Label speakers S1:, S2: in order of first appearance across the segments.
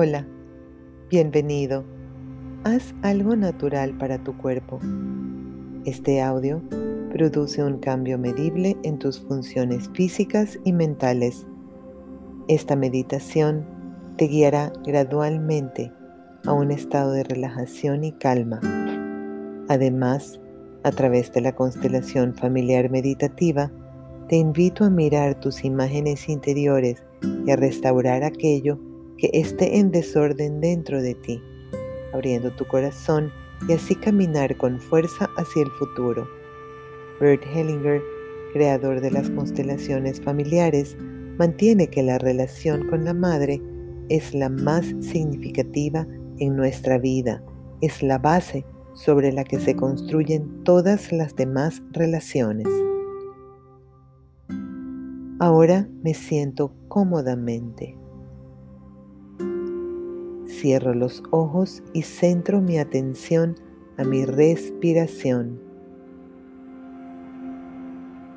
S1: Hola, bienvenido. Haz algo natural para tu cuerpo. Este audio produce un cambio medible en tus funciones físicas y mentales. Esta meditación te guiará gradualmente a un estado de relajación y calma. Además, a través de la constelación familiar meditativa, te invito a mirar tus imágenes interiores y a restaurar aquello que esté en desorden dentro de ti, abriendo tu corazón y así caminar con fuerza hacia el futuro. Bert Hellinger, creador de las constelaciones familiares, mantiene que la relación con la madre es la más significativa en nuestra vida, es la base sobre la que se construyen todas las demás relaciones. Ahora me siento cómodamente. Cierro los ojos y centro mi atención a mi respiración.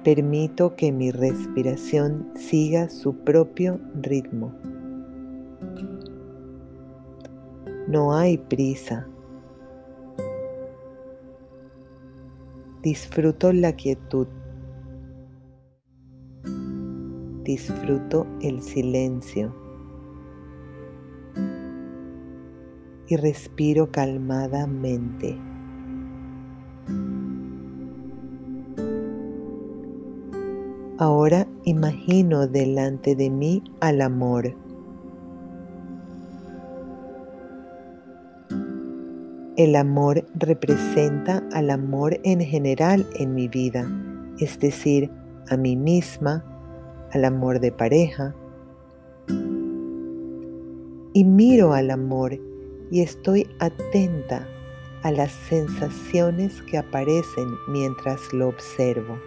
S1: Permito que mi respiración siga su propio ritmo. No hay prisa. Disfruto la quietud. Disfruto el silencio. Y respiro calmadamente. Ahora imagino delante de mí al amor. El amor representa al amor en general en mi vida, es decir, a mí misma, al amor de pareja. Y miro al amor y estoy atenta a las sensaciones que aparecen mientras lo observo.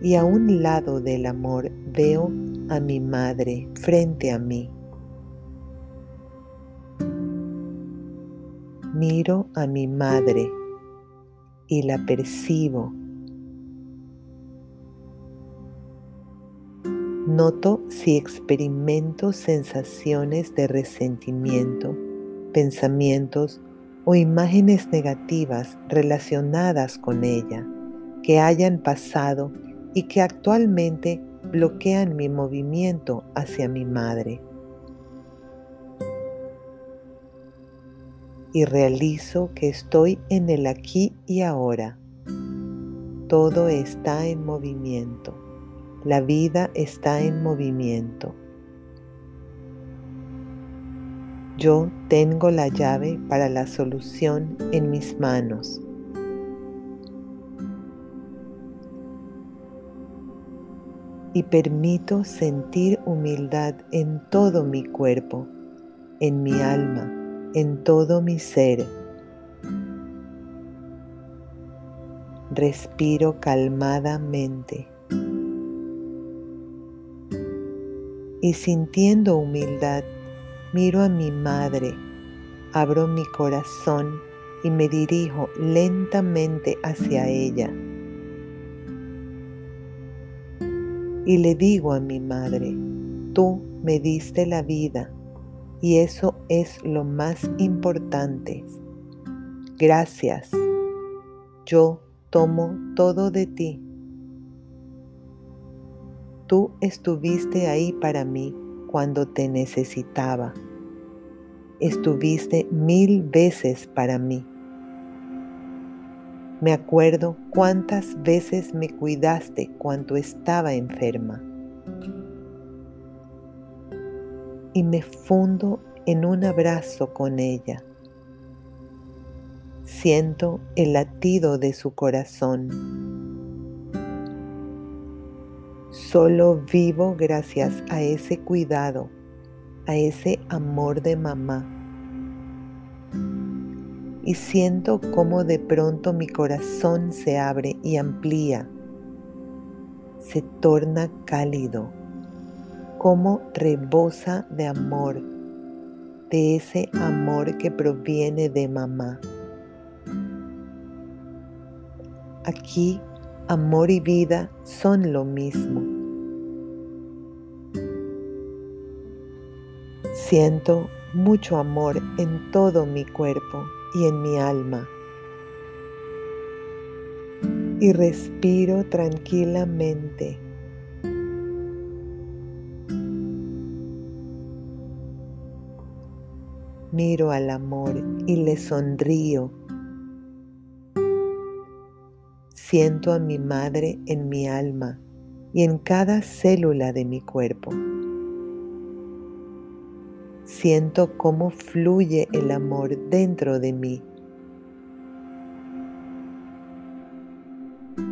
S1: Y a un lado del amor veo a mi madre frente a mí. Miro a mi madre y la percibo. Noto si experimento sensaciones de resentimiento, pensamientos o imágenes negativas relacionadas con ella que hayan pasado y que actualmente bloquean mi movimiento hacia mi madre. y realizo que estoy en el aquí y ahora. Todo está en movimiento. La vida está en movimiento. Yo tengo la llave para la solución en mis manos. Y permito sentir humildad en todo mi cuerpo, en mi alma en todo mi ser. Respiro calmadamente y sintiendo humildad, miro a mi madre, abro mi corazón y me dirijo lentamente hacia ella. Y le digo a mi madre, tú me diste la vida y eso es lo más importante. Gracias. Yo tomo todo de ti. Tú estuviste ahí para mí cuando te necesitaba. Estuviste mil veces para mí. Me acuerdo cuántas veces me cuidaste cuando estaba enferma. y me fundo en un abrazo con ella. Siento el latido de su corazón. Solo vivo gracias a ese cuidado, a ese amor de mamá. Y siento cómo de pronto mi corazón se abre y amplía, se torna cálido cómo rebosa de amor, de ese amor que proviene de mamá. Aquí amor y vida son lo mismo. Siento mucho amor en todo mi cuerpo y en mi alma. Y respiro tranquilamente. Miro al amor y le sonrío. Siento a mi madre en mi alma y en cada célula de mi cuerpo. Siento cómo fluye el amor dentro de mí.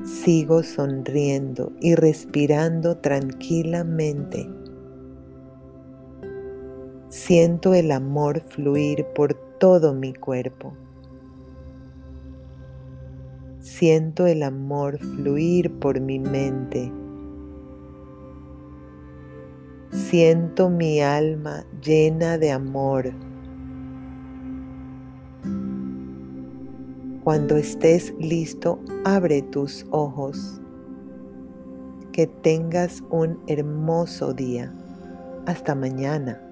S1: Sigo sonriendo y respirando tranquilamente. Siento el amor fluir por todo mi cuerpo. Siento el amor fluir por mi mente. Siento mi alma llena de amor. Cuando estés listo, abre tus ojos. Que tengas un hermoso día. Hasta mañana.